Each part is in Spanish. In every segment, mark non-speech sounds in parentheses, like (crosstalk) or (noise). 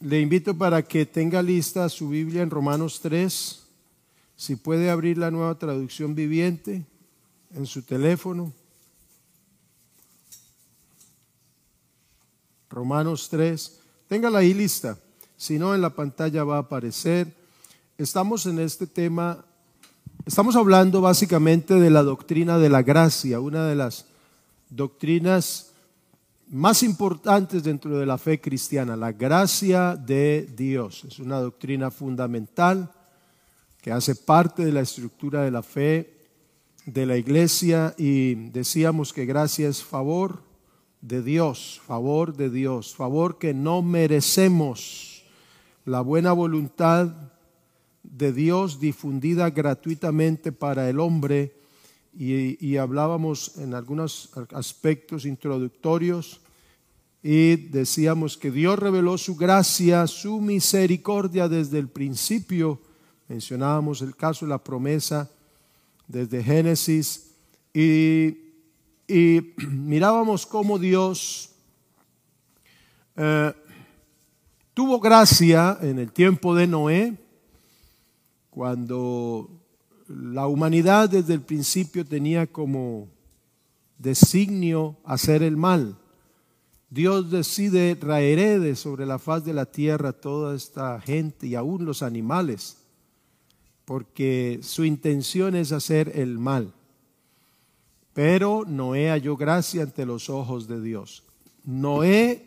Le invito para que tenga lista su Biblia en Romanos 3. Si puede abrir la nueva traducción viviente en su teléfono. Romanos 3. Téngala ahí lista. Si no, en la pantalla va a aparecer. Estamos en este tema, estamos hablando básicamente de la doctrina de la gracia, una de las doctrinas más importantes dentro de la fe cristiana, la gracia de Dios. Es una doctrina fundamental que hace parte de la estructura de la fe de la iglesia y decíamos que gracia es favor de Dios, favor de Dios, favor que no merecemos, la buena voluntad de Dios difundida gratuitamente para el hombre y, hablábamos en algunos aspectos introductorios y decíamos que Dios reveló su gracia, su misericordia desde el principio. Mencionábamos el caso de la promesa desde Génesis y, (clears throat) mirábamos cómo Dios eh, tuvo gracia en el tiempo de Noé, cuando la humanidad desde el principio tenía como designio hacer el mal. Dios decide traer sobre la faz de la tierra toda esta gente y aún los animales, porque su intención es hacer el mal. Pero Noé halló gracia ante los ojos de Dios. Noé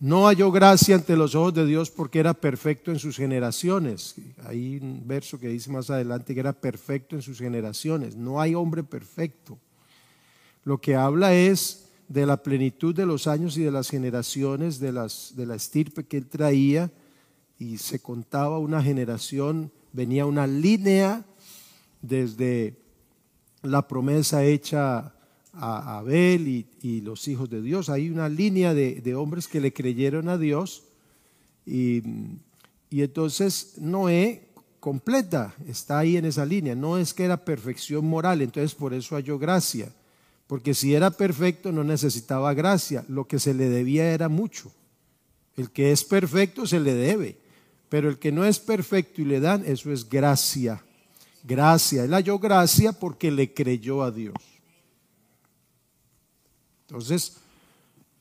no halló gracia ante los ojos de Dios porque era perfecto en sus generaciones. Hay un verso que dice más adelante que era perfecto en sus generaciones. No hay hombre perfecto. Lo que habla es de la plenitud de los años y de las generaciones, de, las, de la estirpe que él traía, y se contaba una generación, venía una línea desde la promesa hecha a Abel y, los hijos de Dios. Hay una línea de, hombres que le creyeron a Dios y, y, entonces Noé completa, está ahí en esa línea. No es que era perfección moral, entonces por eso halló gracia. Porque si era perfecto no necesitaba gracia, lo que se le debía era mucho. El que es perfecto se le debe, pero el que no es perfecto y le dan, eso es gracia. Gracia, él halló gracia porque le creyó a Dios. Entonces,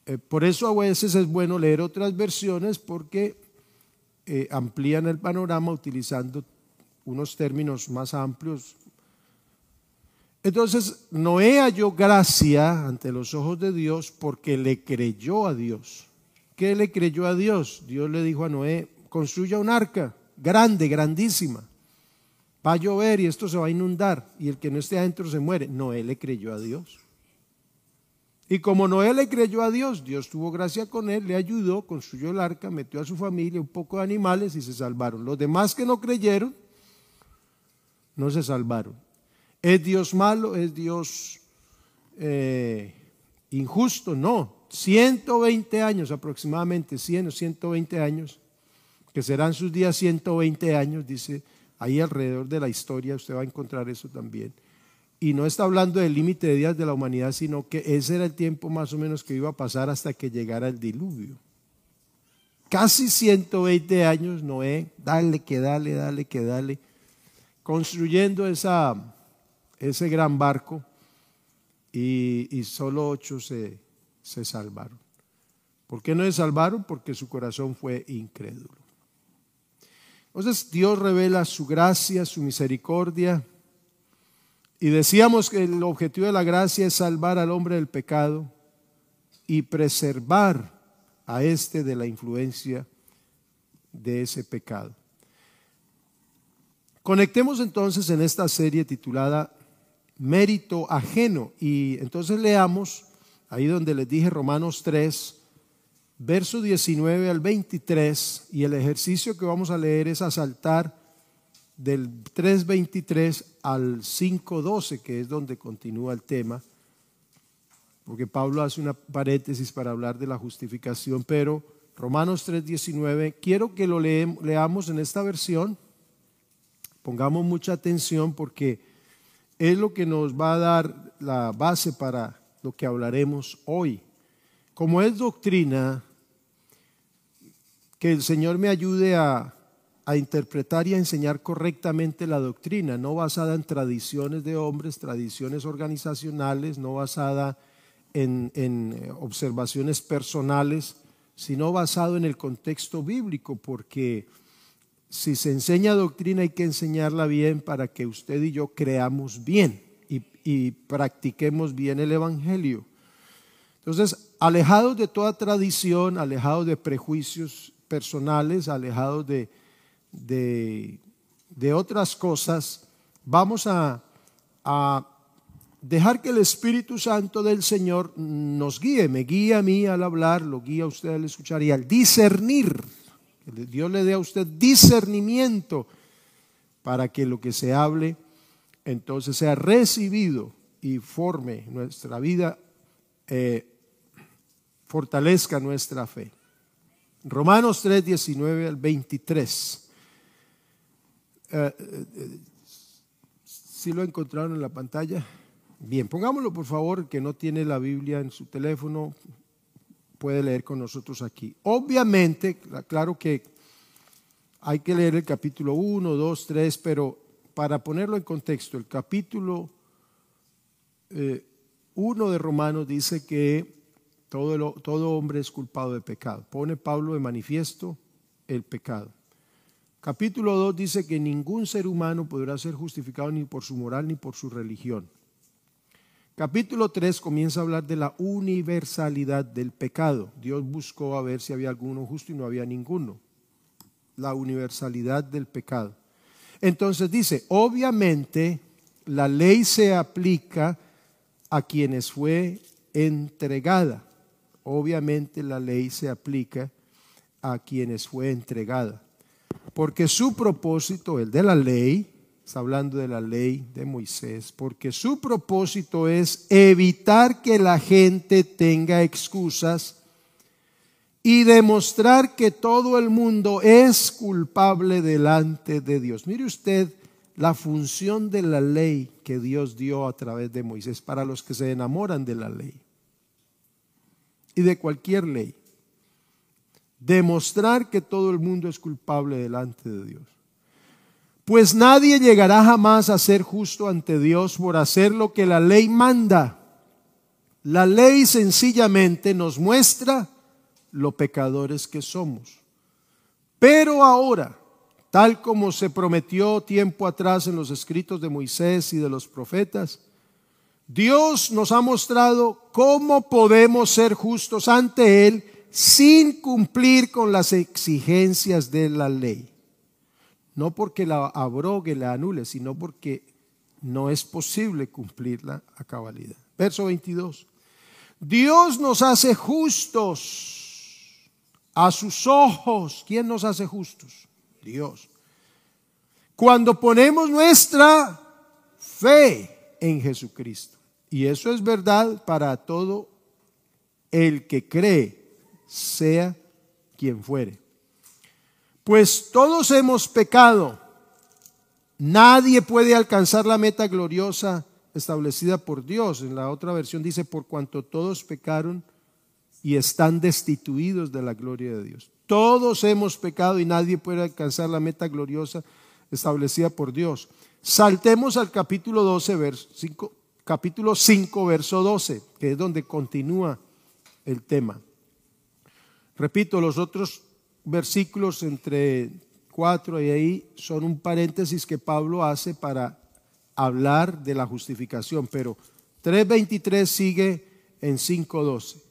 eh, por eso a veces es bueno leer otras versiones porque eh, amplían el panorama utilizando unos términos más amplios. Entonces, Noé halló gracia ante los ojos de Dios porque le creyó a Dios. ¿Qué le creyó a Dios? Dios le dijo a Noé, construya un arca grande, grandísima. Va a llover y esto se va a inundar y el que no esté adentro se muere. Noé le creyó a Dios. Y como Noé le creyó a Dios, Dios tuvo gracia con él, le ayudó, construyó el arca, metió a su familia un poco de animales y se salvaron. Los demás que no creyeron, no se salvaron. ¿Es Dios malo? ¿Es Dios eh, injusto? No. 120 años aproximadamente, 100 o 120 años, que serán sus días 120 años, dice ahí alrededor de la historia, usted va a encontrar eso también y no está hablando del límite de días de la humanidad, sino que ese era el tiempo más o menos que iba a pasar hasta que llegara el diluvio. Casi 120 años Noé, dale que dale, dale que dale, construyendo esa, ese gran barco y, solo ocho se, se salvaron. ¿Por qué no se salvaron? Porque su corazón fue incrédulo. Entonces Dios revela su gracia, su misericordia, y decíamos que el objetivo de la gracia es salvar al hombre del pecado y preservar a éste de la influencia de ese pecado. Conectemos entonces en esta serie titulada Mérito ajeno. Y entonces leamos ahí donde les dije Romanos 3, verso 19 al 23 y el ejercicio que vamos a leer es asaltar del 3.23 al 5.12, que es donde continúa el tema, porque Pablo hace una paréntesis para hablar de la justificación, pero Romanos 3.19, quiero que lo leamos en esta versión, pongamos mucha atención porque es lo que nos va a dar la base para lo que hablaremos hoy. Como es doctrina que el Señor me ayude a, interpretar y a enseñar correctamente la doctrina, no basada en tradiciones de hombres, tradiciones organizacionales, no basada en, en observaciones personales, sino basado en el contexto bíblico, porque si se enseña doctrina hay que enseñarla bien para que usted y yo creamos bien y, practiquemos bien el Evangelio. Entonces, alejados de toda tradición, alejados de prejuicios personales, alejados de, de, otras cosas, vamos a, dejar que el Espíritu Santo del Señor nos guíe, me guía a mí al hablar, lo guía a usted al escuchar y al discernir Dios le dé a usted discernimiento para que lo que se hable entonces sea recibido y forme nuestra vida, eh, fortalezca nuestra fe. Romanos 3, 19 al 23. Eh, eh, si lo encontraron en la pantalla? Bien, pongámoslo por favor, que no tiene la Biblia en su teléfono, puede leer con nosotros aquí. Obviamente, claro que hay que leer el capítulo 1, 2, 3, pero para ponerlo en contexto, el capítulo 1 eh, de Romanos dice que todo, todo hombre es culpado de pecado. Pone Pablo de manifiesto el pecado. Capítulo 2 dice que ningún ser humano podrá ser justificado ni por su moral ni por su religión. Capítulo 3 comienza a hablar de la universalidad del pecado. Dios buscó a ver si había alguno justo y no había ninguno. La universalidad del pecado. Entonces dice, obviamente la ley se aplica a quienes fue entregada. Obviamente la ley se aplica a quienes fue entregada. Porque su propósito, el de la ley, está hablando de la ley de Moisés, porque su propósito es evitar que la gente tenga excusas y demostrar que todo el mundo es culpable delante de Dios. Mire usted la función de la ley que Dios dio a través de Moisés para los que se enamoran de la ley y de cualquier ley. Demostrar que todo el mundo es culpable delante de Dios. Pues nadie llegará jamás a ser justo ante Dios por hacer lo que la ley manda. La ley sencillamente nos muestra lo pecadores que somos. Pero ahora, tal como se prometió tiempo atrás en los escritos de Moisés y de los profetas, Dios nos ha mostrado cómo podemos ser justos ante Él sin cumplir con las exigencias de la ley no porque la abrogue, la anule, sino porque no es posible cumplirla a cabalidad. Verso 22. Dios nos hace justos a sus ojos. ¿Quién nos hace justos? Dios. Cuando ponemos nuestra fe en Jesucristo. Y eso es verdad para todo el que cree, sea quien fuere. Pues todos hemos pecado. Nadie puede alcanzar la meta gloriosa establecida por Dios. En la otra versión dice, por cuanto todos pecaron y están destituidos de la gloria de Dios. Todos hemos pecado y nadie puede alcanzar la meta gloriosa establecida por Dios. Saltemos al capítulo 12, verso 5, capítulo 5, verso 12, que es donde continúa el tema. Repito, los otros versículos entre cuatro y ahí son un paréntesis que Pablo hace para hablar de la justificación, pero 3.23 sigue en 5.12.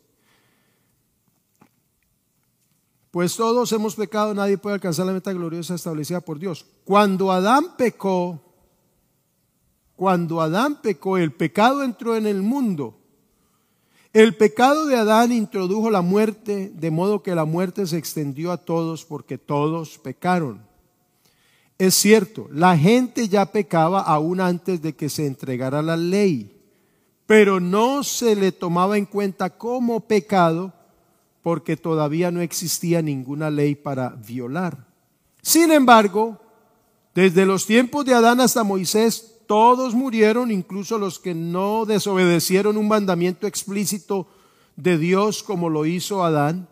Pues todos hemos pecado, nadie puede alcanzar la meta gloriosa establecida por Dios. Cuando Adán pecó, cuando Adán pecó, el pecado entró en el mundo el pecado de Adán introdujo la muerte, de modo que la muerte se extendió a todos porque todos pecaron. Es cierto, la gente ya pecaba aún antes de que se entregara la ley, pero no se le tomaba en cuenta como pecado porque todavía no existía ninguna ley para violar. Sin embargo, desde los tiempos de Adán hasta Moisés, todos murieron, incluso los que no desobedecieron un mandamiento explícito de Dios como lo hizo Adán.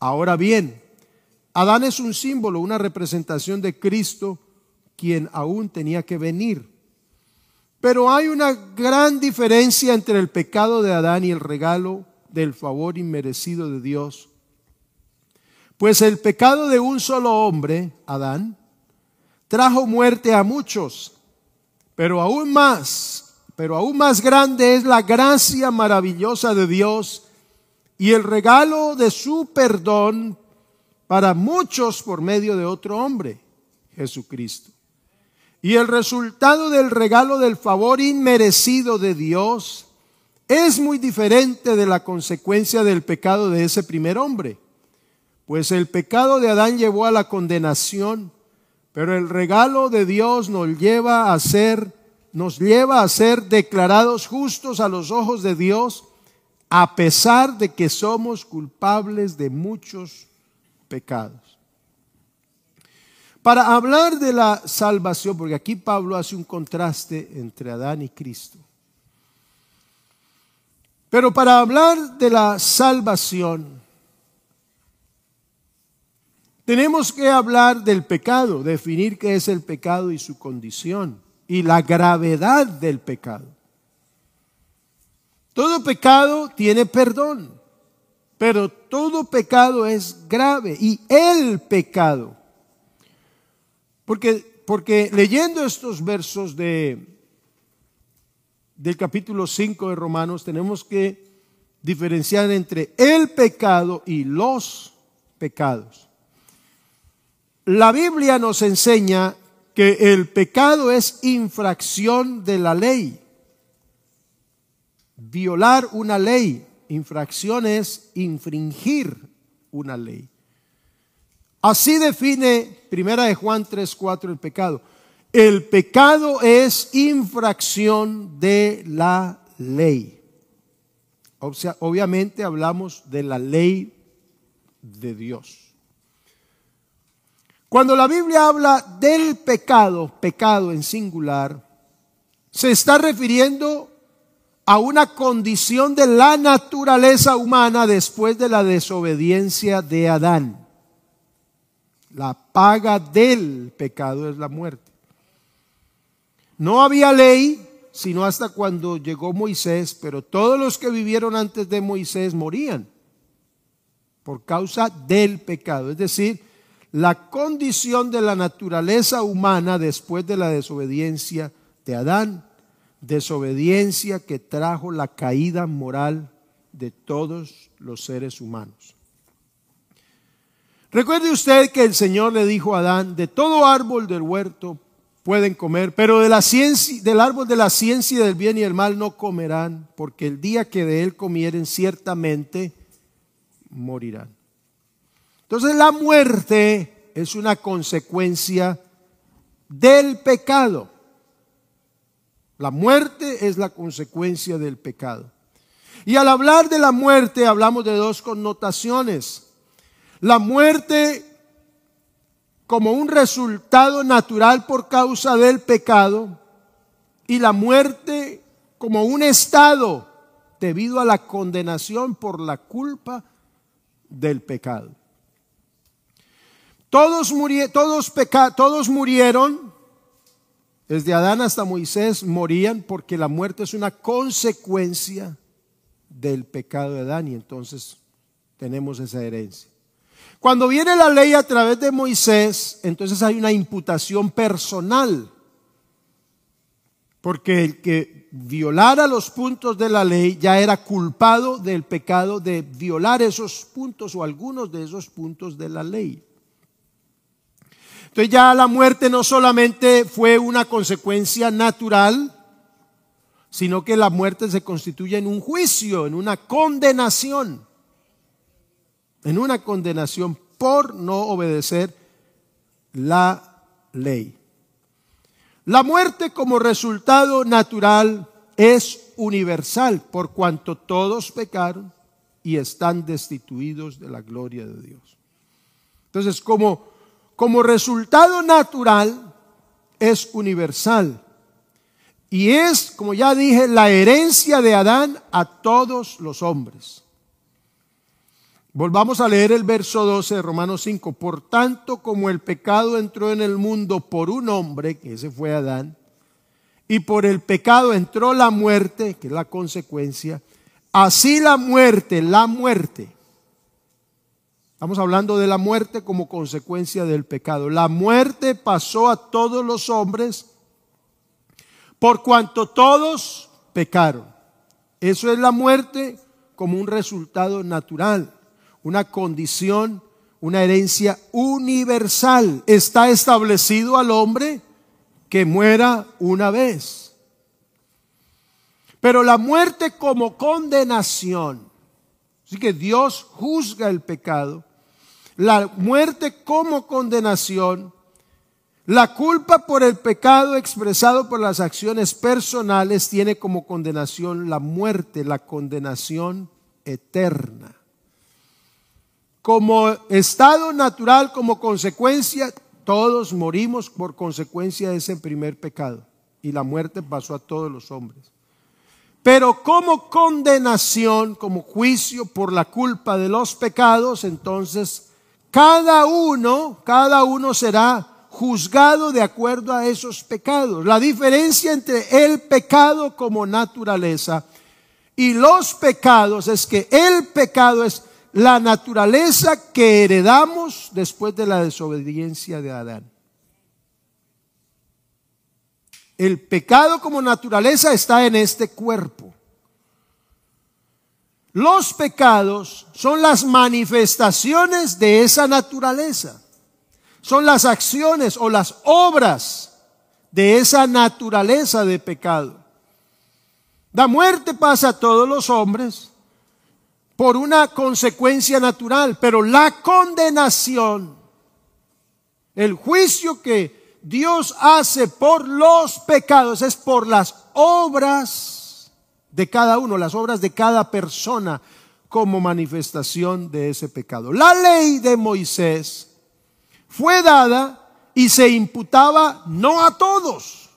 Ahora bien, Adán es un símbolo, una representación de Cristo, quien aún tenía que venir. Pero hay una gran diferencia entre el pecado de Adán y el regalo del favor inmerecido de Dios. Pues el pecado de un solo hombre, Adán, trajo muerte a muchos, pero aún más, pero aún más grande es la gracia maravillosa de Dios y el regalo de su perdón para muchos por medio de otro hombre, Jesucristo. Y el resultado del regalo del favor inmerecido de Dios es muy diferente de la consecuencia del pecado de ese primer hombre. Pues el pecado de Adán llevó a la condenación, pero el regalo de Dios nos lleva a ser nos lleva a ser declarados justos a los ojos de Dios a pesar de que somos culpables de muchos pecados. Para hablar de la salvación, porque aquí Pablo hace un contraste entre Adán y Cristo. Pero para hablar de la salvación, tenemos que hablar del pecado, definir qué es el pecado y su condición y la gravedad del pecado. Todo pecado tiene perdón. Pero todo pecado es grave y el pecado. Porque, porque leyendo estos versos de, del capítulo 5 de Romanos tenemos que diferenciar entre el pecado y los pecados. La Biblia nos enseña que el pecado es infracción de la ley. Violar una ley Infracción es infringir una ley. Así define Primera de Juan 3:4 el pecado. El pecado es infracción de la ley. Obviamente hablamos de la ley de Dios. Cuando la Biblia habla del pecado, pecado en singular, se está refiriendo a una condición de la naturaleza humana después de la desobediencia de Adán. La paga del pecado es la muerte. No había ley sino hasta cuando llegó Moisés, pero todos los que vivieron antes de Moisés morían por causa del pecado. Es decir, la condición de la naturaleza humana después de la desobediencia de Adán desobediencia que trajo la caída moral de todos los seres humanos. Recuerde usted que el Señor le dijo a Adán, de todo árbol del huerto pueden comer, pero de la ciencia, del árbol de la ciencia del bien y el mal no comerán, porque el día que de él comieren ciertamente morirán. Entonces la muerte es una consecuencia del pecado. La muerte es la consecuencia del pecado. Y al hablar de la muerte hablamos de dos connotaciones. La muerte como un resultado natural por causa del pecado y la muerte como un estado debido a la condenación por la culpa del pecado. Todos, todos, todos murieron desde Adán hasta Moisés morían porque la muerte es una consecuencia del pecado de Adán y entonces tenemos esa herencia. Cuando viene la ley a través de Moisés, entonces hay una imputación personal. Porque el que violara los puntos de la ley ya era culpado del pecado de violar esos puntos o algunos de esos puntos de la ley. Entonces ya la muerte no solamente fue una consecuencia natural, sino que la muerte se constituye en un juicio, en una condenación, en una condenación por no obedecer la ley. La muerte como resultado natural es universal por cuanto todos pecaron y están destituidos de la gloria de Dios. Entonces, como como resultado natural es universal. Y es, como ya dije, la herencia de Adán a todos los hombres. Volvamos a leer el verso 12 de Romanos 5. Por tanto, como el pecado entró en el mundo por un hombre, que ese fue Adán, y por el pecado entró la muerte, que es la consecuencia, así la muerte, la muerte. Estamos hablando de la muerte como consecuencia del pecado. La muerte pasó a todos los hombres por cuanto todos pecaron. Eso es la muerte como un resultado natural una condición, una herencia universal. Está establecido al hombre que muera una vez. Pero la muerte como condenación, así que Dios juzga el pecado, la muerte como condenación, la culpa por el pecado expresado por las acciones personales tiene como condenación la muerte, la condenación eterna como estado natural, como consecuencia, todos morimos por consecuencia de ese primer pecado. Y la muerte pasó a todos los hombres. Pero como condenación, como juicio por la culpa de los pecados, entonces cada uno, cada uno será juzgado de acuerdo a esos pecados. La diferencia entre el pecado como naturaleza y los pecados es que el pecado es la naturaleza que heredamos después de la desobediencia de Adán. El pecado como naturaleza está en este cuerpo. Los pecados son las manifestaciones de esa naturaleza. Son las acciones o las obras de esa naturaleza de pecado. La muerte pasa a todos los hombres por una consecuencia natural, pero la condenación, el juicio que Dios hace por los pecados es por las obras de cada uno, las obras de cada persona como manifestación de ese pecado. La ley de Moisés fue dada y se imputaba no a todos.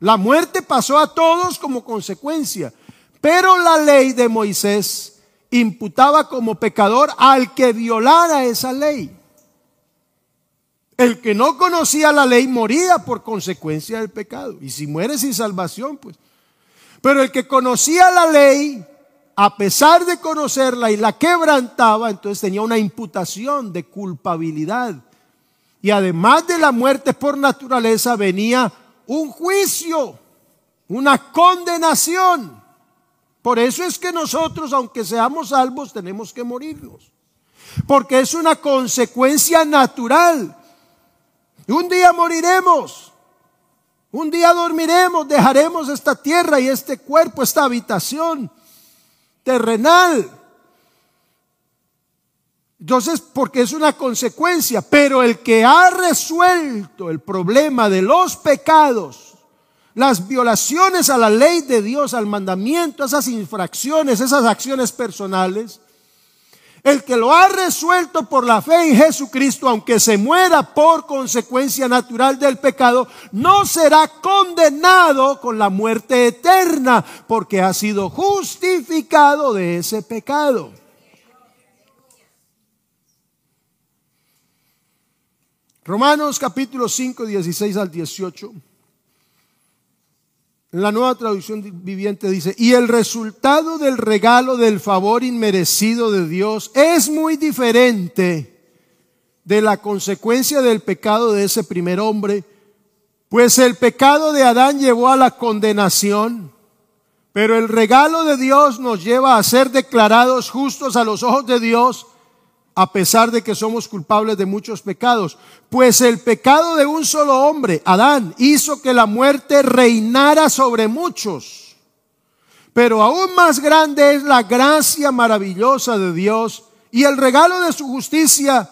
La muerte pasó a todos como consecuencia, pero la ley de Moisés imputaba como pecador al que violara esa ley. El que no conocía la ley moría por consecuencia del pecado. Y si muere sin salvación, pues. Pero el que conocía la ley, a pesar de conocerla y la quebrantaba, entonces tenía una imputación de culpabilidad. Y además de la muerte por naturaleza venía un juicio, una condenación. Por eso es que nosotros, aunque seamos salvos, tenemos que morirnos. Porque es una consecuencia natural. Un día moriremos. Un día dormiremos, dejaremos esta tierra y este cuerpo, esta habitación terrenal. Entonces, porque es una consecuencia, pero el que ha resuelto el problema de los pecados las violaciones a la ley de Dios, al mandamiento, esas infracciones, esas acciones personales, el que lo ha resuelto por la fe en Jesucristo, aunque se muera por consecuencia natural del pecado, no será condenado con la muerte eterna, porque ha sido justificado de ese pecado. Romanos capítulo 5, 16 al 18. La nueva traducción viviente dice, y el resultado del regalo del favor inmerecido de Dios es muy diferente de la consecuencia del pecado de ese primer hombre, pues el pecado de Adán llevó a la condenación, pero el regalo de Dios nos lleva a ser declarados justos a los ojos de Dios a pesar de que somos culpables de muchos pecados. Pues el pecado de un solo hombre, Adán, hizo que la muerte reinara sobre muchos. Pero aún más grande es la gracia maravillosa de Dios y el regalo de su justicia,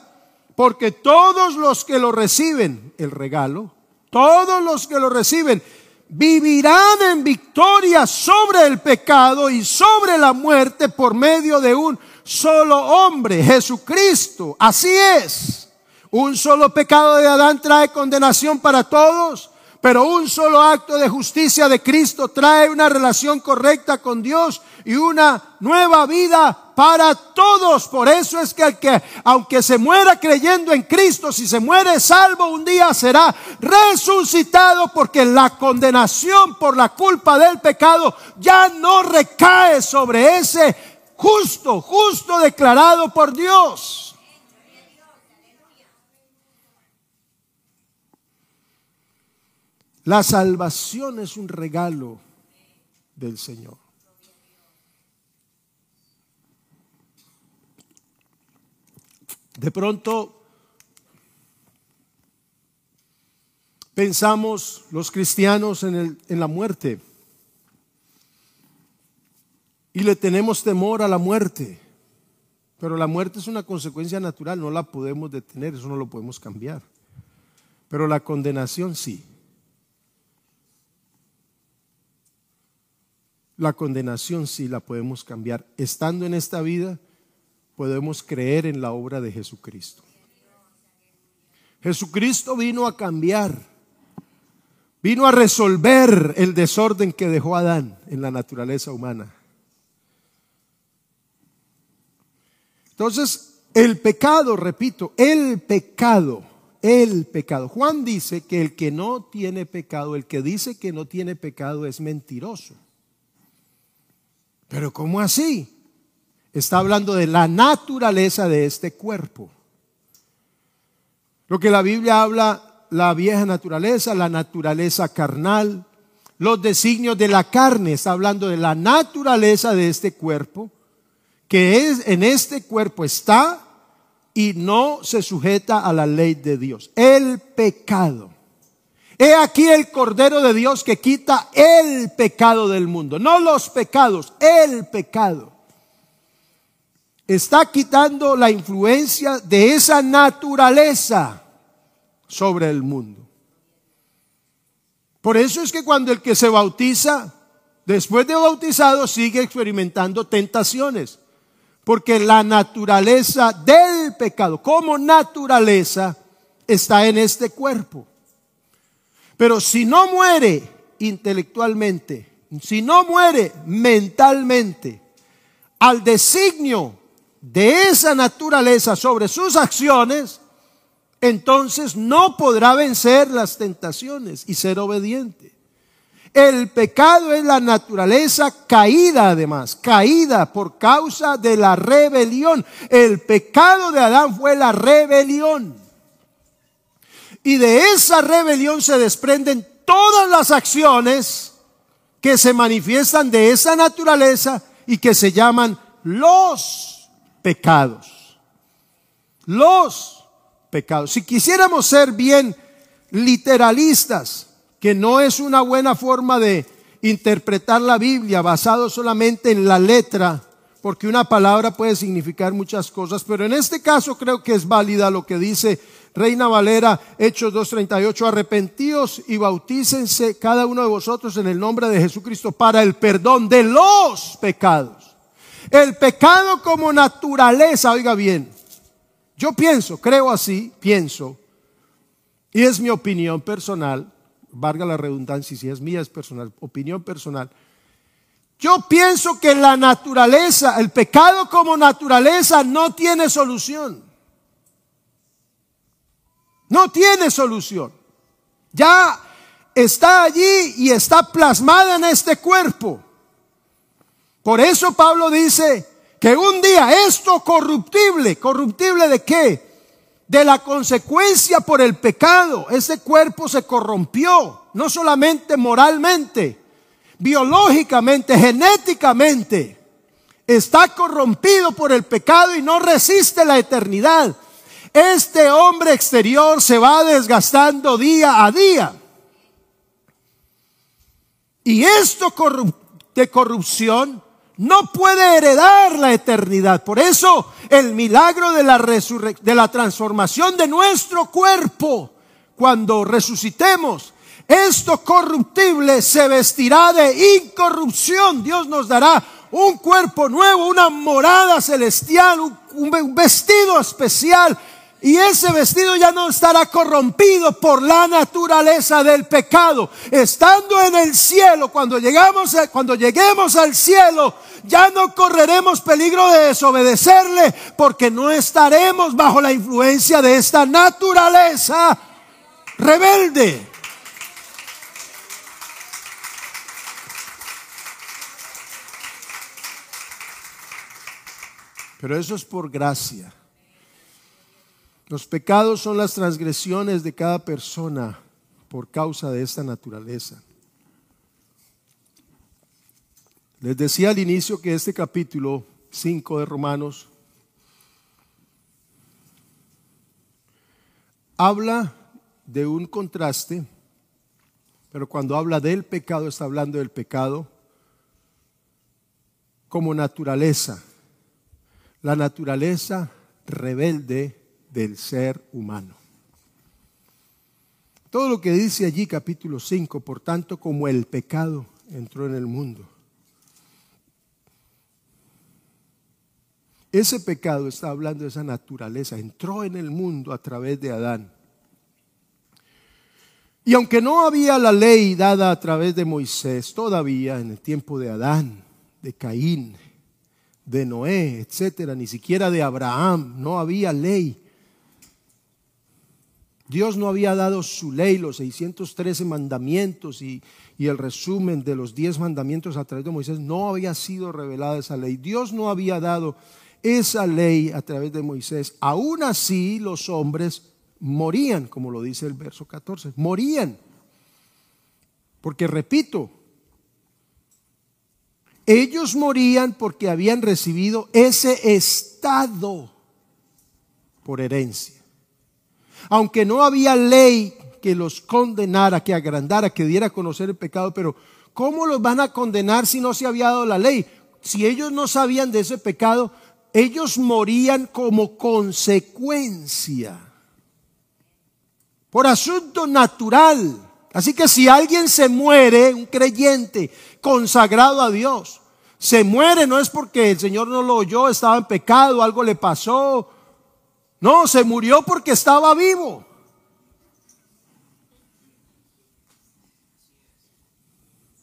porque todos los que lo reciben, el regalo, todos los que lo reciben, vivirán en victoria sobre el pecado y sobre la muerte por medio de un solo hombre, Jesucristo. Así es. Un solo pecado de Adán trae condenación para todos, pero un solo acto de justicia de Cristo trae una relación correcta con Dios y una nueva vida para todos. Por eso es que el que, aunque se muera creyendo en Cristo, si se muere salvo, un día será resucitado porque la condenación por la culpa del pecado ya no recae sobre ese justo, justo declarado por Dios. La salvación es un regalo del Señor. De pronto pensamos los cristianos en, el, en la muerte y le tenemos temor a la muerte. Pero la muerte es una consecuencia natural, no la podemos detener, eso no lo podemos cambiar. Pero la condenación sí. La condenación sí la podemos cambiar. Estando en esta vida, podemos creer en la obra de Jesucristo. Jesucristo vino a cambiar, vino a resolver el desorden que dejó Adán en la naturaleza humana. Entonces, el pecado, repito, el pecado, el pecado. Juan dice que el que no tiene pecado, el que dice que no tiene pecado es mentiroso. Pero ¿cómo así? Está hablando de la naturaleza de este cuerpo. Lo que la Biblia habla, la vieja naturaleza, la naturaleza carnal, los designios de la carne, está hablando de la naturaleza de este cuerpo, que es, en este cuerpo está y no se sujeta a la ley de Dios. El pecado. He aquí el Cordero de Dios que quita el pecado del mundo, no los pecados, el pecado. Está quitando la influencia de esa naturaleza sobre el mundo. Por eso es que cuando el que se bautiza, después de bautizado, sigue experimentando tentaciones. Porque la naturaleza del pecado, como naturaleza, está en este cuerpo. Pero si no muere intelectualmente, si no muere mentalmente, al designio de esa naturaleza sobre sus acciones, entonces no podrá vencer las tentaciones y ser obediente. El pecado es la naturaleza caída además, caída por causa de la rebelión. El pecado de Adán fue la rebelión. Y de esa rebelión se desprenden todas las acciones que se manifiestan de esa naturaleza y que se llaman los pecados. Los pecados. Si quisiéramos ser bien literalistas, que no es una buena forma de interpretar la Biblia basado solamente en la letra, porque una palabra puede significar muchas cosas, pero en este caso creo que es válida lo que dice Reina Valera, Hechos 2.38, arrepentíos y bautícense cada uno de vosotros en el nombre de Jesucristo para el perdón de los pecados. El pecado como naturaleza, oiga bien, yo pienso, creo así, pienso, y es mi opinión personal, valga la redundancia, si es mía es personal, opinión personal. Yo pienso que la naturaleza, el pecado como naturaleza no tiene solución. No tiene solución. Ya está allí y está plasmada en este cuerpo. Por eso Pablo dice que un día esto corruptible, corruptible de qué? De la consecuencia por el pecado. Este cuerpo se corrompió, no solamente moralmente, biológicamente, genéticamente. Está corrompido por el pecado y no resiste la eternidad. Este hombre exterior se va desgastando día a día. Y esto de corrupción no puede heredar la eternidad. Por eso el milagro de la, de la transformación de nuestro cuerpo, cuando resucitemos, esto corruptible se vestirá de incorrupción. Dios nos dará un cuerpo nuevo, una morada celestial, un, un vestido especial Y ese vestido ya no estará corrompido por la naturaleza del pecado. Estando en el cielo, cuando llegamos, cuando lleguemos al cielo, ya no correremos peligro de desobedecerle, porque no estaremos bajo la influencia de esta naturaleza rebelde. Pero eso es por gracia. Los pecados son las transgresiones de cada persona por causa de esta naturaleza. Les decía al inicio que este capítulo 5 de Romanos habla de un contraste, pero cuando habla del pecado está hablando del pecado como naturaleza, la naturaleza rebelde del ser humano. Todo lo que dice allí capítulo 5, por tanto como el pecado entró en el mundo. Ese pecado está hablando de esa naturaleza, entró en el mundo a través de Adán. Y aunque no había la ley dada a través de Moisés, todavía en el tiempo de Adán, de Caín, de Noé, etcétera, ni siquiera de Abraham, no había ley. Dios no había dado su ley, los 613 mandamientos y, el resumen de los 10 mandamientos a través de Moisés. No había sido revelada esa ley. Dios no había dado esa ley a través de Moisés. Aún así los hombres morían, como lo dice el verso 14. Morían. Porque repito, ellos morían porque habían recibido ese estado por herencia aunque no había ley que los condenara, que agrandara, que diera a conocer el pecado, pero ¿cómo los van a condenar si no se había dado la ley? Si ellos no sabían de ese pecado, ellos morían como consecuencia, por asunto natural. Así que si alguien se muere, un creyente consagrado a Dios, se muere no es porque el Señor no lo oyó, estaba en pecado, algo le pasó, no, se murió porque estaba vivo.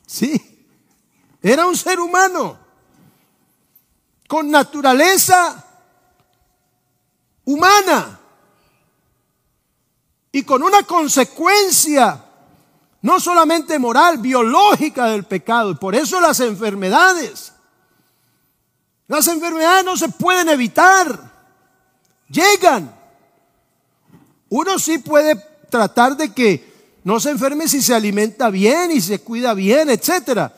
Sí, era un ser humano. Con naturaleza humana. Y con una consecuencia no solamente moral, biológica del pecado. Por eso las enfermedades, las enfermedades no se pueden evitar llegan. Uno sí puede tratar de que no se enferme si se alimenta bien y se cuida bien, etcétera.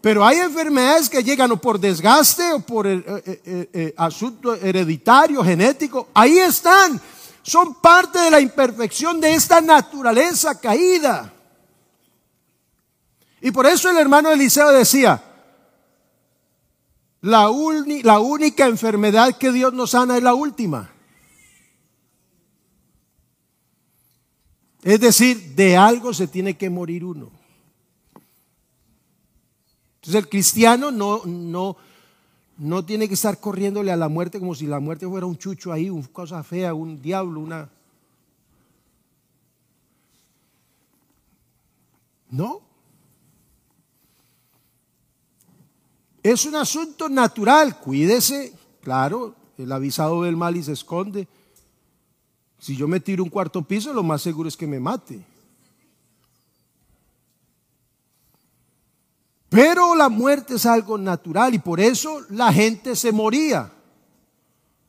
Pero hay enfermedades que llegan o por desgaste o por eh, eh, eh, asunto hereditario, genético. Ahí están. Son parte de la imperfección de esta naturaleza caída. Y por eso el hermano Eliseo decía, la única enfermedad que Dios nos sana es la última. Es decir, de algo se tiene que morir uno. Entonces el cristiano no, no, no tiene que estar corriéndole a la muerte como si la muerte fuera un chucho ahí, una cosa fea, un diablo, una... No. Es un asunto natural, cuídese, claro, el avisado del mal y se esconde. Si yo me tiro un cuarto piso, lo más seguro es que me mate. Pero la muerte es algo natural y por eso la gente se moría.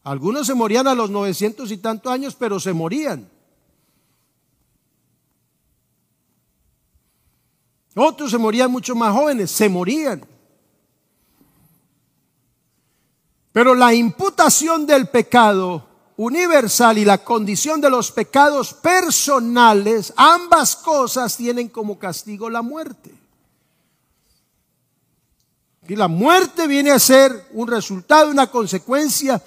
Algunos se morían a los 900 y tantos años, pero se morían. Otros se morían mucho más jóvenes, se morían. Pero la imputación del pecado universal y la condición de los pecados personales, ambas cosas tienen como castigo la muerte. Y la muerte viene a ser un resultado, una consecuencia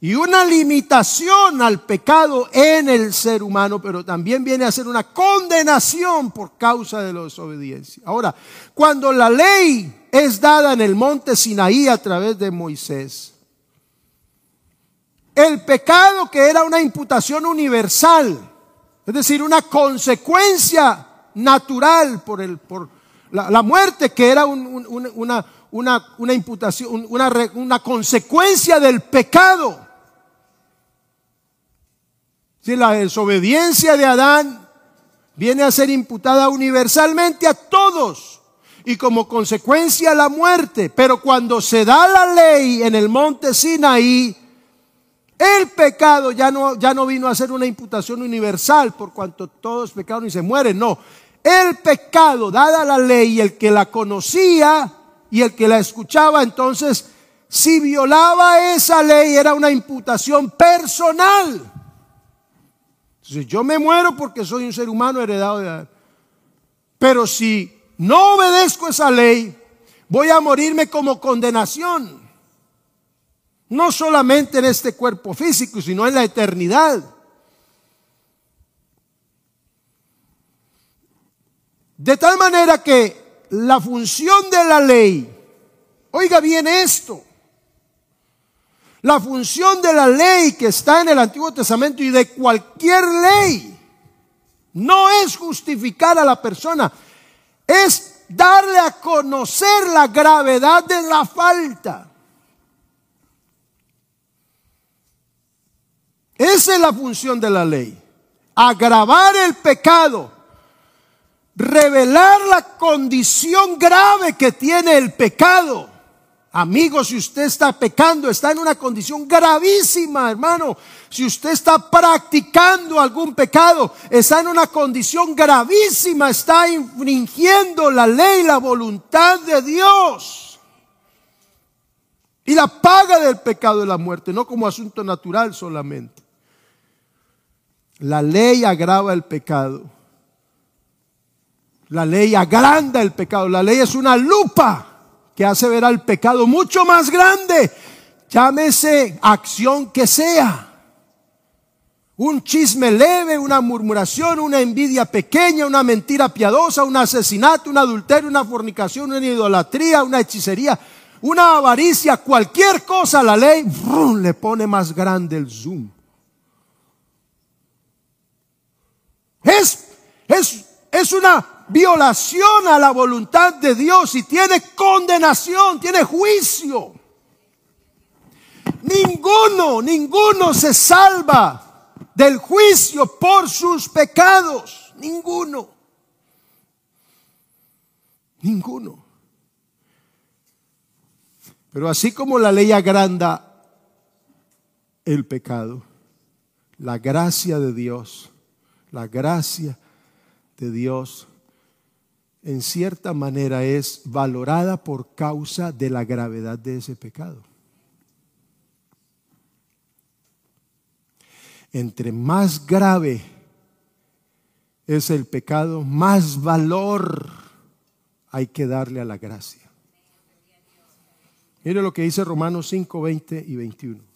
y una limitación al pecado en el ser humano, pero también viene a ser una condenación por causa de la desobediencia. Ahora, cuando la ley es dada en el monte Sinaí a través de Moisés, el pecado que era una imputación universal, es decir, una consecuencia natural por, el, por la, muerte que era una, una, imputación, una, una consecuencia del pecado. Si la desobediencia de Adán viene a ser imputada universalmente a todos y como consecuencia la muerte. Pero cuando se da la ley en el monte Sinaí, el pecado ya no, ya no vino a ser una imputación universal por cuanto todos pecaron y se mueren. No, el pecado, dada la ley, el que la conocía y el que la escuchaba, entonces, si violaba esa ley era una imputación personal. Yo me muero porque soy un ser humano heredado de Adán. Pero si no obedezco esa ley, voy a morirme como condenación. No solamente en este cuerpo físico, sino en la eternidad. De tal manera que la función de la ley, oiga bien esto, la función de la ley que está en el Antiguo Testamento y de cualquier ley no es justificar a la persona, es darle a conocer la gravedad de la falta. Es la función de la ley. Agravar el pecado. Revelar la condición grave que tiene el pecado. Amigo, si usted está pecando, está en una condición gravísima, hermano. Si usted está practicando algún pecado, está en una condición gravísima, está infringiendo la ley, la voluntad de Dios. Y la paga del pecado es la muerte, no como asunto natural solamente. La ley agrava el pecado. La ley agranda el pecado. La ley es una lupa que hace ver al pecado mucho más grande. Llámese acción que sea. Un chisme leve, una murmuración, una envidia pequeña, una mentira piadosa, un asesinato, un adulterio, una fornicación, una idolatría, una hechicería, una avaricia, cualquier cosa, la ley le pone más grande el zoom. Es, es, es una violación a la voluntad de Dios y tiene condenación, tiene juicio. Ninguno, ninguno se salva del juicio por sus pecados. Ninguno. Ninguno. Pero así como la ley agranda el pecado, la gracia de Dios la gracia de Dios en cierta manera es valorada por causa de la gravedad de ese pecado. Entre más grave es el pecado, más valor hay que darle a la gracia. Mire lo que dice Romanos 5, 20 y 21.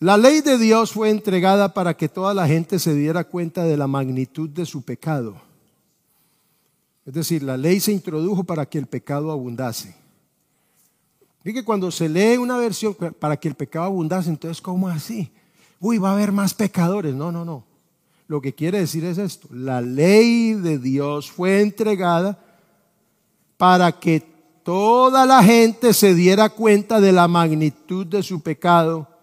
La ley de Dios fue entregada para que toda la gente se diera cuenta de la magnitud de su pecado. Es decir, la ley se introdujo para que el pecado abundase. Y que cuando se lee una versión para que el pecado abundase, entonces, ¿cómo así? Uy, va a haber más pecadores. No, no, no. Lo que quiere decir es esto. La ley de Dios fue entregada para que toda la gente se diera cuenta de la magnitud de su pecado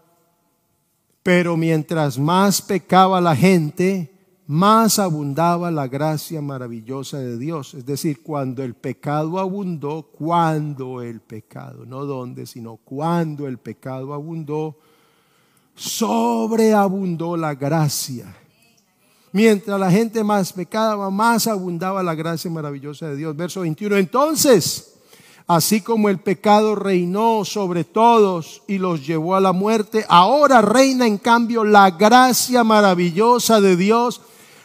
pero mientras más pecaba la gente, más abundaba la gracia maravillosa de Dios. Es decir, cuando el pecado abundó, cuando el pecado, no dónde, sino cuando el pecado abundó, sobreabundó la gracia. Mientras la gente más pecaba, más abundaba la gracia maravillosa de Dios. Verso 21. Entonces, así como el pecado reinó sobre todos y los llevó a la muerte, ahora reina en cambio la gracia maravillosa de Dios,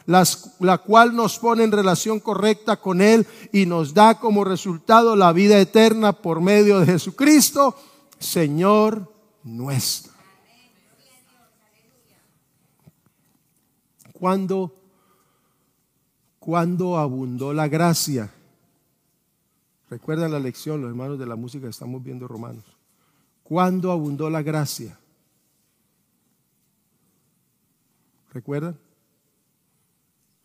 la cual nos pone en relación correcta con Él y nos da como resultado la vida eterna por medio de Jesucristo, Señor nuestro. Cuando, cuando abundó la gracia, Recuerdan la lección, los hermanos de la música, que estamos viendo Romanos. ¿Cuándo abundó la gracia? ¿Recuerdan?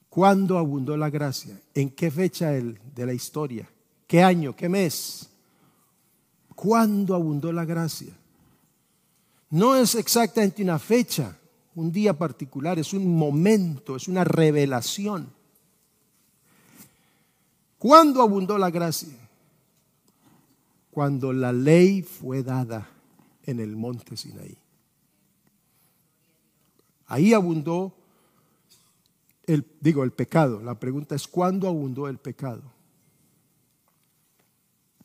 ¿Cuándo abundó la gracia? ¿En qué fecha de la historia? ¿Qué año? ¿Qué mes? ¿Cuándo abundó la gracia? No es exactamente una fecha, un día particular, es un momento, es una revelación. ¿Cuándo abundó la gracia? Cuando la ley fue dada en el monte Sinaí. Ahí abundó el, digo, el pecado. La pregunta es, ¿cuándo abundó el pecado?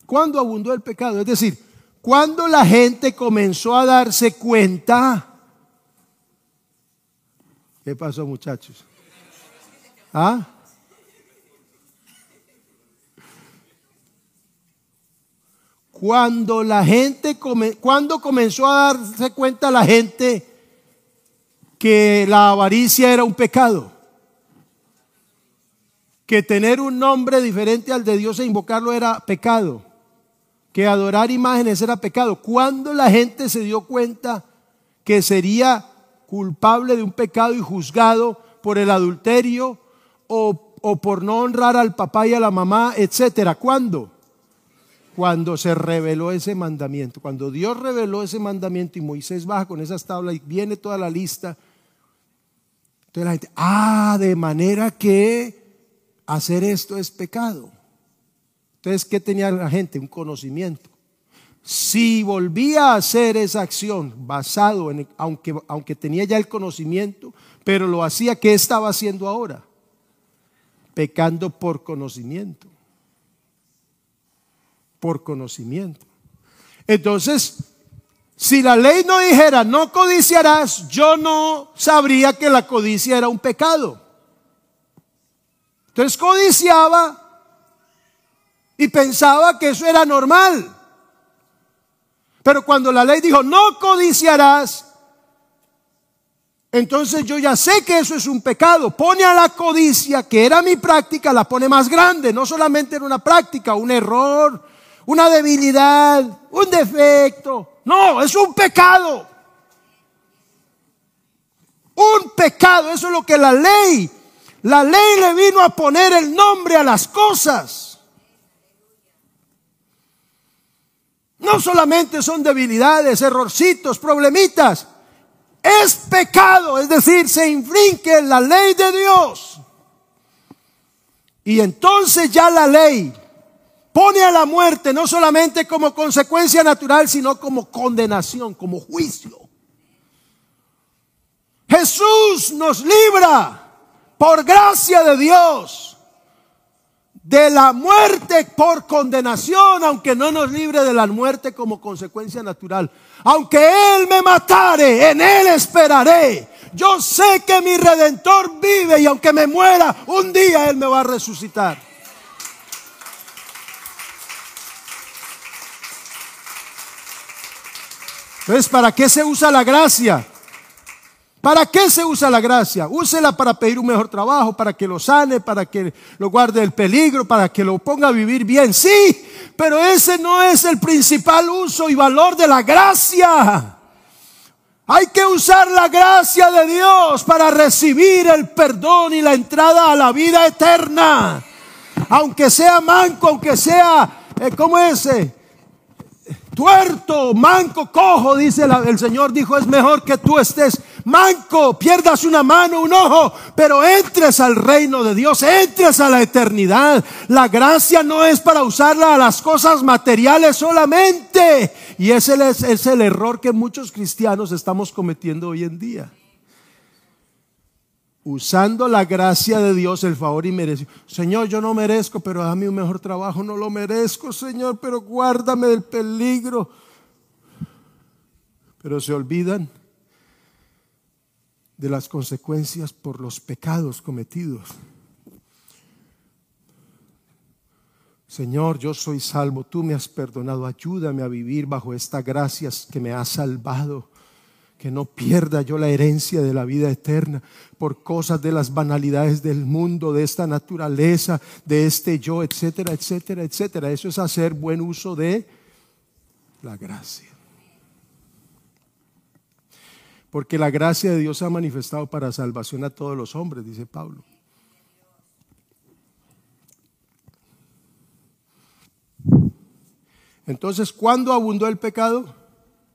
¿Cuándo abundó el pecado? Es decir, cuando la gente comenzó a darse cuenta. ¿Qué pasó, muchachos? ¿Ah? Cuando la gente, cuando comenzó a darse cuenta la gente que la avaricia era un pecado, que tener un nombre diferente al de Dios e invocarlo era pecado, que adorar imágenes era pecado. Cuando la gente se dio cuenta que sería culpable de un pecado y juzgado por el adulterio o, o por no honrar al papá y a la mamá, etcétera. ¿Cuándo? Cuando se reveló ese mandamiento. Cuando Dios reveló ese mandamiento y Moisés baja con esas tablas y viene toda la lista. Entonces la gente, ah, de manera que hacer esto es pecado. Entonces, ¿qué tenía la gente? Un conocimiento. Si volvía a hacer esa acción basado en, aunque, aunque tenía ya el conocimiento, pero lo hacía, ¿qué estaba haciendo ahora? Pecando por conocimiento. Por conocimiento. Entonces, si la ley no dijera no codiciarás, yo no sabría que la codicia era un pecado. Entonces codiciaba y pensaba que eso era normal. Pero cuando la ley dijo, no codiciarás, entonces yo ya sé que eso es un pecado. Pone a la codicia, que era mi práctica, la pone más grande. No solamente era una práctica, un error, una debilidad, un defecto. No, es un pecado. Un pecado, eso es lo que la ley la ley le vino a poner el nombre a las cosas. No solamente son debilidades, errorcitos, problemitas. Es pecado, es decir, se infringe la ley de Dios. Y entonces ya la ley pone a la muerte no solamente como consecuencia natural, sino como condenación, como juicio. Jesús nos libra por gracia de Dios, de la muerte por condenación, aunque no nos libre de la muerte como consecuencia natural. Aunque Él me matare, en Él esperaré. Yo sé que mi redentor vive y aunque me muera, un día Él me va a resucitar. Entonces, ¿para qué se usa la gracia? ¿Para qué se usa la gracia? Úsela para pedir un mejor trabajo, para que lo sane, para que lo guarde del peligro, para que lo ponga a vivir bien. Sí, pero ese no es el principal uso y valor de la gracia. Hay que usar la gracia de Dios para recibir el perdón y la entrada a la vida eterna. Aunque sea manco, aunque sea, eh, ¿cómo es? Tuerto, manco, cojo, dice el Señor, dijo, es mejor que tú estés manco, pierdas una mano, un ojo, pero entres al reino de Dios, entres a la eternidad. La gracia no es para usarla a las cosas materiales solamente. Y ese es, es el error que muchos cristianos estamos cometiendo hoy en día usando la gracia de Dios, el favor y mereció. Señor, yo no merezco, pero dame un mejor trabajo. No lo merezco, Señor, pero guárdame del peligro. Pero se olvidan de las consecuencias por los pecados cometidos. Señor, yo soy salvo, tú me has perdonado, ayúdame a vivir bajo esta gracia que me ha salvado que no pierda yo la herencia de la vida eterna por cosas de las banalidades del mundo, de esta naturaleza, de este yo, etcétera, etcétera, etcétera. Eso es hacer buen uso de la gracia. Porque la gracia de Dios ha manifestado para salvación a todos los hombres, dice Pablo. Entonces, ¿cuándo abundó el pecado?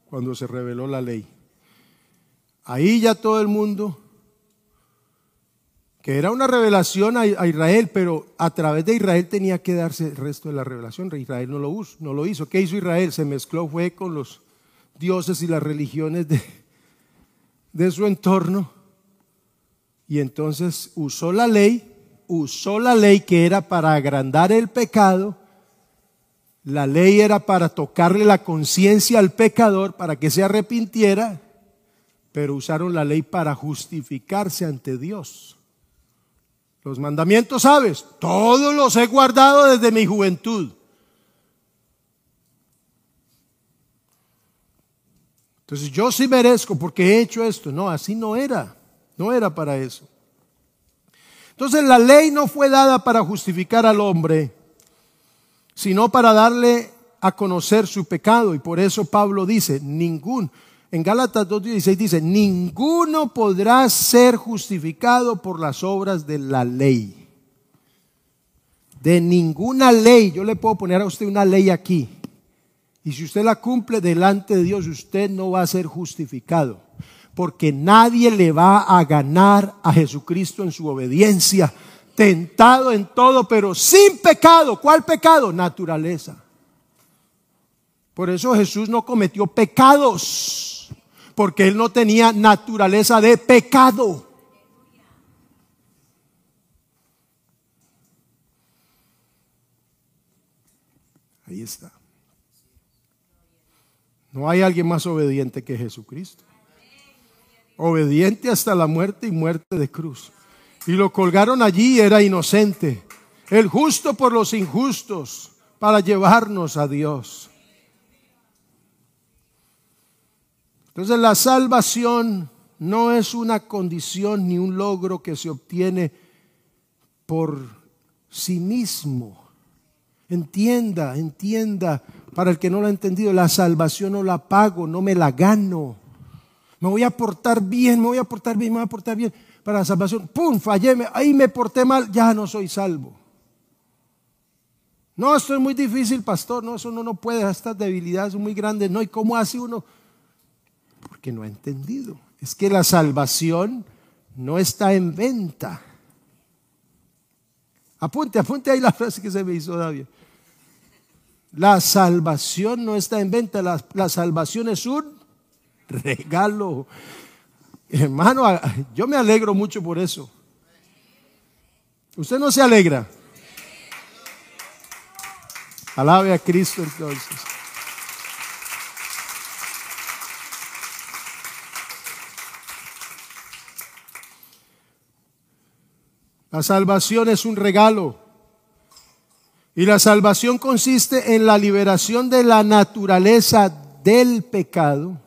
Cuando se reveló la ley. Ahí ya todo el mundo, que era una revelación a, Israel, pero a través de Israel tenía que darse el resto de la revelación. Israel no lo, no lo hizo. ¿Qué hizo Israel? Se mezcló, fue con los dioses y las religiones de, de su entorno. Y entonces usó la ley, usó la ley que era para agrandar el pecado la ley era para tocarle la conciencia al pecador, para que se arrepintiera, pero usaron la ley para justificarse ante Dios. Los mandamientos, ¿sabes? Todos los he guardado desde mi juventud. Entonces yo sí merezco porque he hecho esto. No, así no era. No era para eso. Entonces la ley no fue dada para justificar al hombre, sino para darle a conocer su pecado. Y por eso Pablo dice, ningún, en Gálatas 2.16 dice, ninguno podrá ser justificado por las obras de la ley. De ninguna ley, yo le puedo poner a usted una ley aquí. Y si usted la cumple delante de Dios, usted no va a ser justificado. Porque nadie le va a ganar a Jesucristo en su obediencia tentado en todo, pero sin pecado. ¿Cuál pecado? Naturaleza. Por eso Jesús no cometió pecados, porque él no tenía naturaleza de pecado. Ahí está. No hay alguien más obediente que Jesucristo. Obediente hasta la muerte y muerte de cruz y lo colgaron allí, era inocente. El justo por los injustos para llevarnos a Dios. Entonces la salvación no es una condición ni un logro que se obtiene por sí mismo. Entienda, entienda, para el que no lo ha entendido, la salvación no la pago, no me la gano. Me voy a portar bien, me voy a portar bien, me voy a portar bien para la salvación. ¡Pum! Fallé, ahí me porté mal, ya no soy salvo. No, esto es muy difícil, pastor. No, eso uno no puede. Estas debilidades son muy grandes. No, ¿y cómo hace uno? Porque no ha entendido. Es que la salvación no está en venta. Apunte, apunte ahí la frase que se me hizo David. La salvación no está en venta. La, la salvación es un regalo. Hermano, yo me alegro mucho por eso. ¿Usted no se alegra? Alabe a Cristo entonces. La salvación es un regalo. Y la salvación consiste en la liberación de la naturaleza del pecado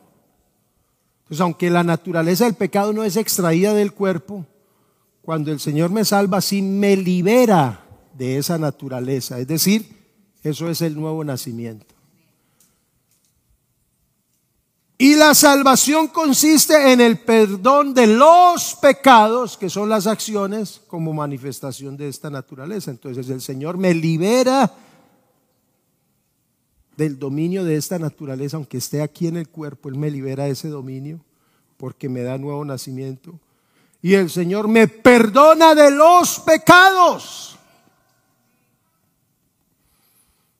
pues aunque la naturaleza del pecado no es extraída del cuerpo, cuando el Señor me salva, sí me libera de esa naturaleza. Es decir, eso es el nuevo nacimiento. Y la salvación consiste en el perdón de los pecados, que son las acciones, como manifestación de esta naturaleza. Entonces el Señor me libera del dominio de esta naturaleza, aunque esté aquí en el cuerpo, Él me libera ese dominio porque me da nuevo nacimiento. Y el Señor me perdona de los pecados.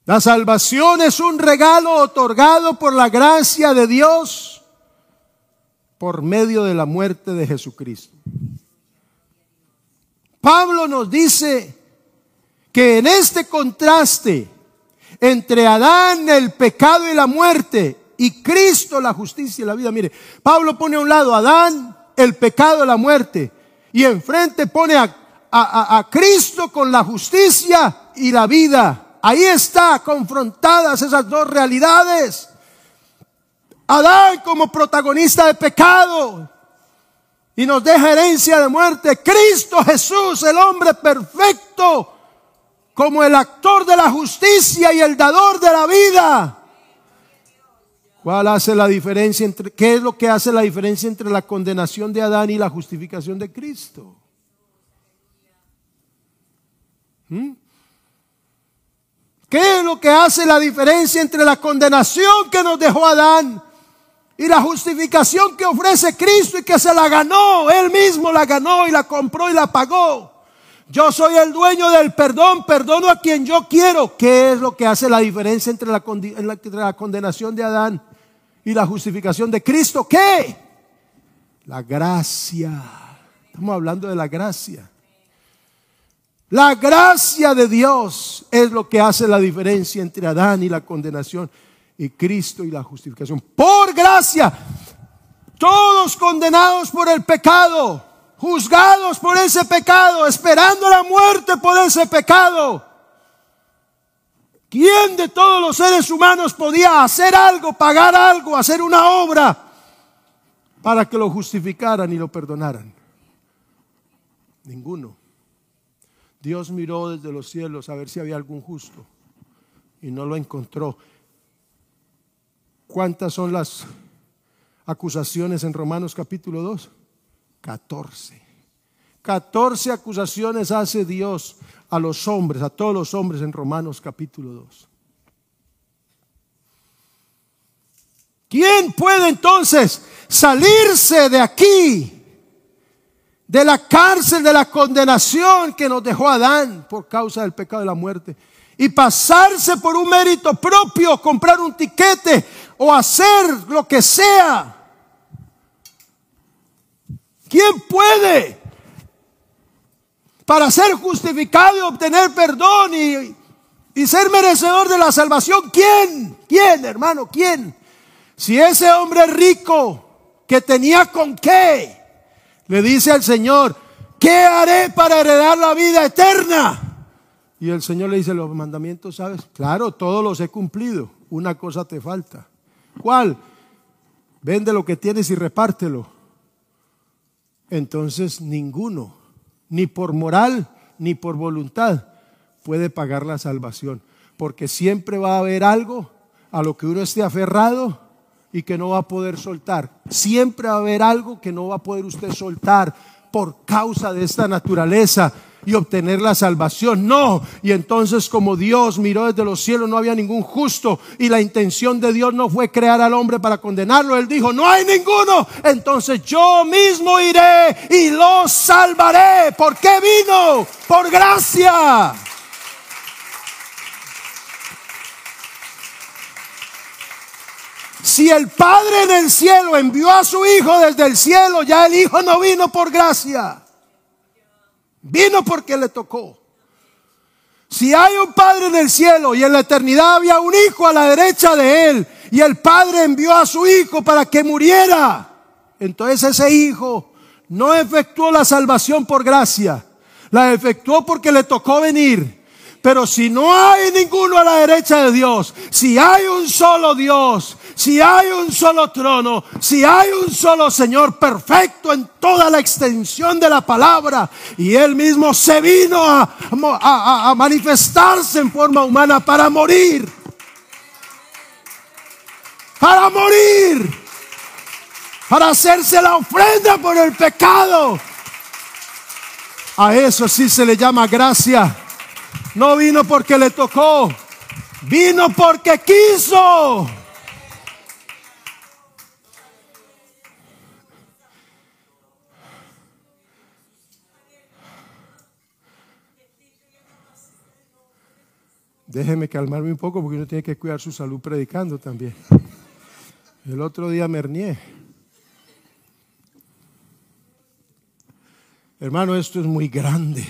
La salvación es un regalo otorgado por la gracia de Dios por medio de la muerte de Jesucristo. Pablo nos dice que en este contraste entre Adán, el pecado y la muerte, y Cristo, la justicia y la vida, mire, Pablo pone a un lado a Adán, el pecado, la muerte, y enfrente pone a, a Cristo con la justicia y la vida. Ahí está confrontadas esas dos realidades. Adán como protagonista de pecado y nos deja herencia de muerte. Cristo Jesús, el hombre perfecto, como el actor de la justicia y el dador de la vida. ¿Cuál hace la diferencia entre qué es lo que hace la diferencia entre la condenación de Adán y la justificación de Cristo? ¿Mm? ¿Qué es lo que hace la diferencia entre la condenación que nos dejó Adán y la justificación que ofrece Cristo y que se la ganó? Él mismo la ganó y la compró y la pagó. Yo soy el dueño del perdón, perdono a quien yo quiero. ¿Qué es lo que hace la diferencia entre la, condenación de Adán y la justificación de Cristo. ¿Qué? La gracia. Estamos hablando de la gracia. La gracia de Dios es lo que hace la diferencia entre Adán y la condenación y Cristo y la justificación. Por gracia, todos condenados por el pecado, juzgados por ese pecado, esperando la muerte por ese pecado. ¿Quién de todos los seres humanos podía hacer algo, pagar algo, hacer una obra para que lo justificaran y lo perdonaran? Ninguno. Dios miró desde los cielos a ver si había algún justo y no lo encontró. ¿Cuántas son las acusaciones en Romanos capítulo 2? 14. 14 acusaciones hace Dios a los hombres, a todos los hombres en Romanos capítulo 2. ¿Quién puede entonces salirse de aquí, de la cárcel, de la condenación que nos dejó Adán por causa del pecado de la muerte? Y pasarse por un mérito propio, comprar un tiquete o hacer lo que sea. ¿Quién puede? para ser justificado y obtener perdón y, y ser merecedor de la salvación. ¿Quién? ¿Quién, hermano? ¿Quién? Si ese hombre rico que tenía con qué, le dice al Señor, ¿qué haré para heredar la vida eterna? Y el Señor le dice, los mandamientos, ¿sabes? Claro, todos los he cumplido. Una cosa te falta. ¿Cuál? Vende lo que tienes y repártelo. Entonces ninguno ni por moral, ni por voluntad, puede pagar la salvación. Porque siempre va a haber algo a lo que uno esté aferrado y que no va a poder soltar. Siempre va a haber algo que no va a poder usted soltar por causa de esta naturaleza y obtener la salvación. No. Y entonces como Dios miró desde los cielos, no había ningún justo. Y la intención de Dios no fue crear al hombre para condenarlo. Él dijo, no hay ninguno. Entonces yo mismo iré y lo salvaré. ¿Por qué vino? Por gracia. Si el Padre en el cielo envió a su Hijo desde el cielo, ya el Hijo no vino por gracia. Vino porque le tocó. Si hay un Padre en el cielo y en la eternidad había un Hijo a la derecha de Él y el Padre envió a su Hijo para que muriera, entonces ese Hijo no efectuó la salvación por gracia, la efectuó porque le tocó venir. Pero si no hay ninguno a la derecha de Dios, si hay un solo Dios, si hay un solo trono, si hay un solo Señor perfecto en toda la extensión de la palabra, y Él mismo se vino a, manifestarse en forma humana para morir, para morir, para hacerse la ofrenda por el pecado. A eso sí se le llama gracia. No vino porque le tocó, vino porque quiso. Déjeme calmarme un poco porque uno tiene que cuidar su salud predicando también. El otro día me. Hermano, esto es muy grande.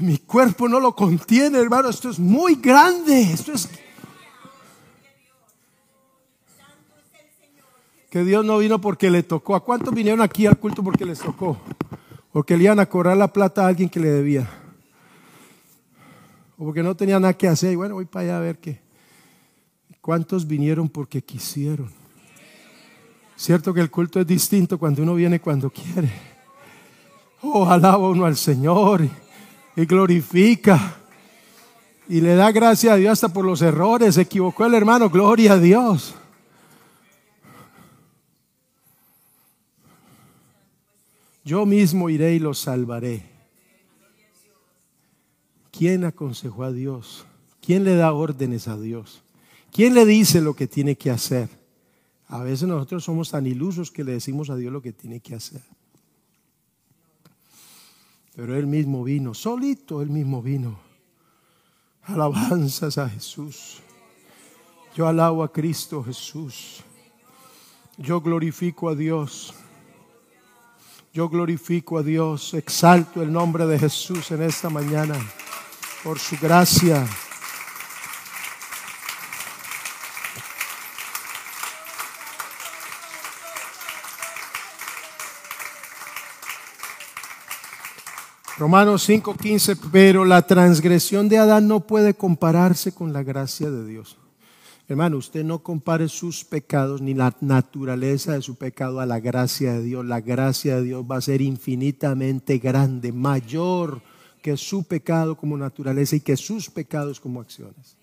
Mi cuerpo no lo contiene, hermano. Esto es muy grande. Esto es. Que Dios no vino porque le tocó. ¿A cuántos vinieron aquí al culto porque les tocó? o que le iban a cobrar la plata a alguien que le debía, o porque no tenía nada que hacer, y bueno, voy para allá a ver qué. ¿Cuántos vinieron porque quisieron? Cierto que el culto es distinto cuando uno viene cuando quiere. Oh, alaba uno al Señor y, glorifica. Y le da gracias a Dios hasta por los errores. Se equivocó el hermano, gloria a Dios. Yo mismo iré y los salvaré. ¿Quién aconsejó a Dios? ¿Quién le da órdenes a Dios? ¿Quién le dice lo que tiene que hacer? A veces nosotros somos tan ilusos que le decimos a Dios lo que tiene que hacer. Pero Él mismo vino, solito Él mismo vino. Alabanzas a Jesús. Yo alabo a Cristo Jesús. Yo glorifico a Dios. Yo glorifico a Dios. Exalto el nombre de Jesús en esta mañana por su gracia. Romanos 5:15, pero la transgresión de Adán no puede compararse con la gracia de Dios. Hermano, usted no compare sus pecados ni la naturaleza de su pecado a la gracia de Dios. La gracia de Dios va a ser infinitamente grande, mayor que su pecado como naturaleza y que sus pecados como acciones.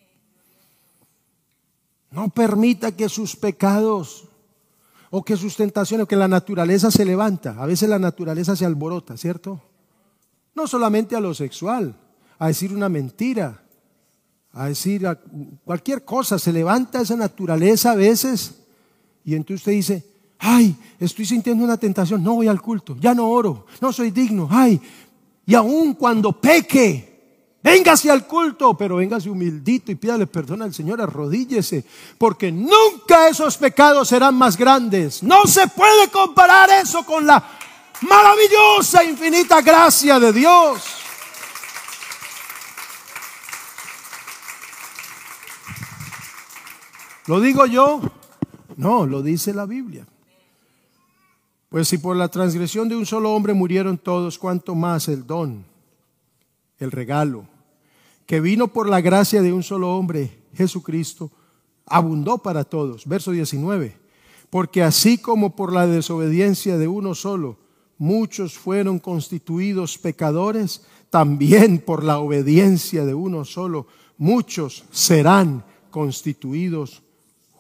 No permita que sus pecados o que sus tentaciones, o que la naturaleza se levanta. A veces la naturaleza se alborota, ¿cierto? No solamente a lo sexual, a decir una mentira, a decir cualquier cosa. Se levanta esa naturaleza a veces y entonces usted dice, ay, estoy sintiendo una tentación, no voy al culto, ya no oro, no soy digno, ay, y aun cuando peque, Véngase al culto, pero véngase humildito y pídale perdón al Señor, arrodíllese, porque nunca esos pecados serán más grandes. No se puede comparar eso con la maravillosa, infinita gracia de Dios. ¿Lo digo yo? No, lo dice la Biblia. Pues si por la transgresión de un solo hombre murieron todos, ¿cuánto más el don, el regalo, que vino por la gracia de un solo hombre, Jesucristo, abundó para todos? Verso 19. Porque así como por la desobediencia de uno solo, muchos fueron constituidos pecadores, también por la obediencia de uno solo, muchos serán constituidos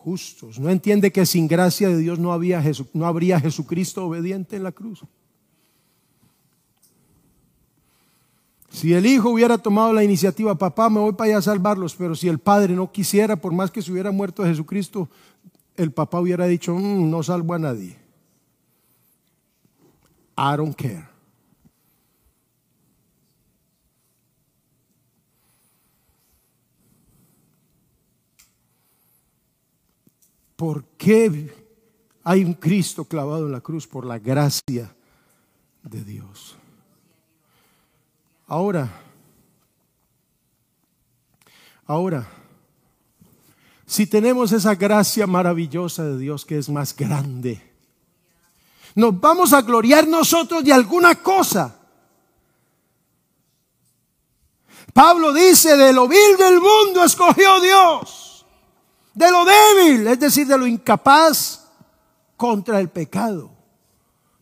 justos. No entiende que sin gracia de Dios no, había no habría Jesucristo obediente en la cruz. Si el hijo hubiera tomado la iniciativa, papá, me voy para allá a salvarlos, pero si el padre no quisiera, por más que se hubiera muerto Jesucristo, el papá hubiera dicho, mm, no salvo a nadie. I don't care. ¿Por qué hay un Cristo clavado en la cruz? Por la gracia de Dios. Ahora, ahora, si tenemos esa gracia maravillosa de Dios que es más grande, nos vamos a gloriar nosotros de alguna cosa. Pablo dice, de lo vil del mundo escogió Dios, de lo débil, es decir, de lo incapaz contra el pecado,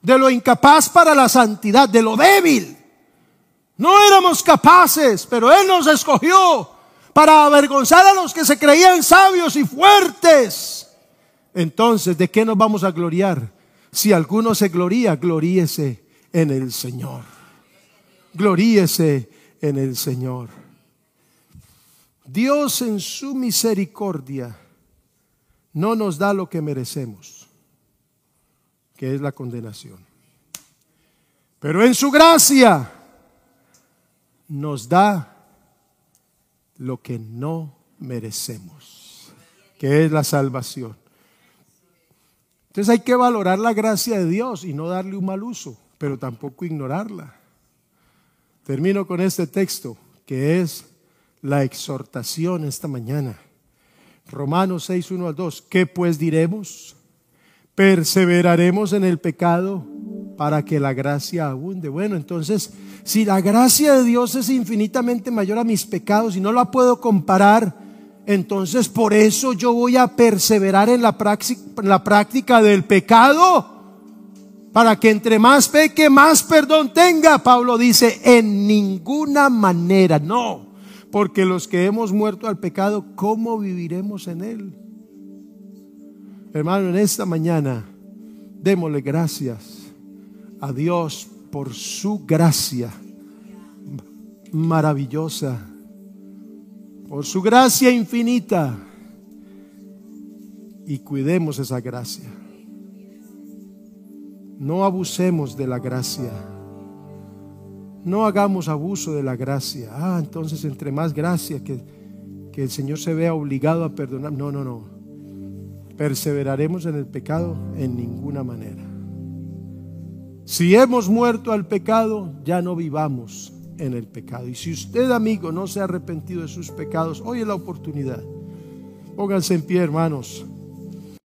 de lo incapaz para la santidad, de lo débil. No éramos capaces, pero Él nos escogió para avergonzar a los que se creían sabios y fuertes. Entonces, ¿de qué nos vamos a gloriar? Si alguno se gloría, gloríese en el Señor. Gloríese en el Señor. Dios en su misericordia no nos da lo que merecemos, que es la condenación. Pero en su gracia nos da lo que no merecemos, que es la salvación. Entonces hay que valorar la gracia de Dios y no darle un mal uso, pero tampoco ignorarla. Termino con este texto, que es la exhortación esta mañana. Romanos 6, 1 al 2. ¿Qué pues diremos? ¿Perseveraremos en el pecado para que la gracia abunde? Bueno, entonces, si la gracia de Dios es infinitamente mayor a mis pecados y no la puedo comparar, entonces por eso yo voy a perseverar en la, práctica, del pecado, para que entre más peque, más perdón tenga. Pablo dice, en ninguna manera, no. Porque los que hemos muerto al pecado, ¿cómo viviremos en él? Hermano, en esta mañana, démosle gracias a Dios por su gracia maravillosa, por su gracia infinita. Y cuidemos esa gracia. No abusemos de la gracia. No hagamos abuso de la gracia. Ah, entonces entre más gracia que, que el Señor se vea obligado a perdonar. No, no, no. Perseveraremos en el pecado en ninguna manera. Si hemos muerto al pecado, ya no vivamos en el pecado. Y si usted, amigo, no se ha arrepentido de sus pecados, hoy es la oportunidad. Pónganse en pie, hermanos.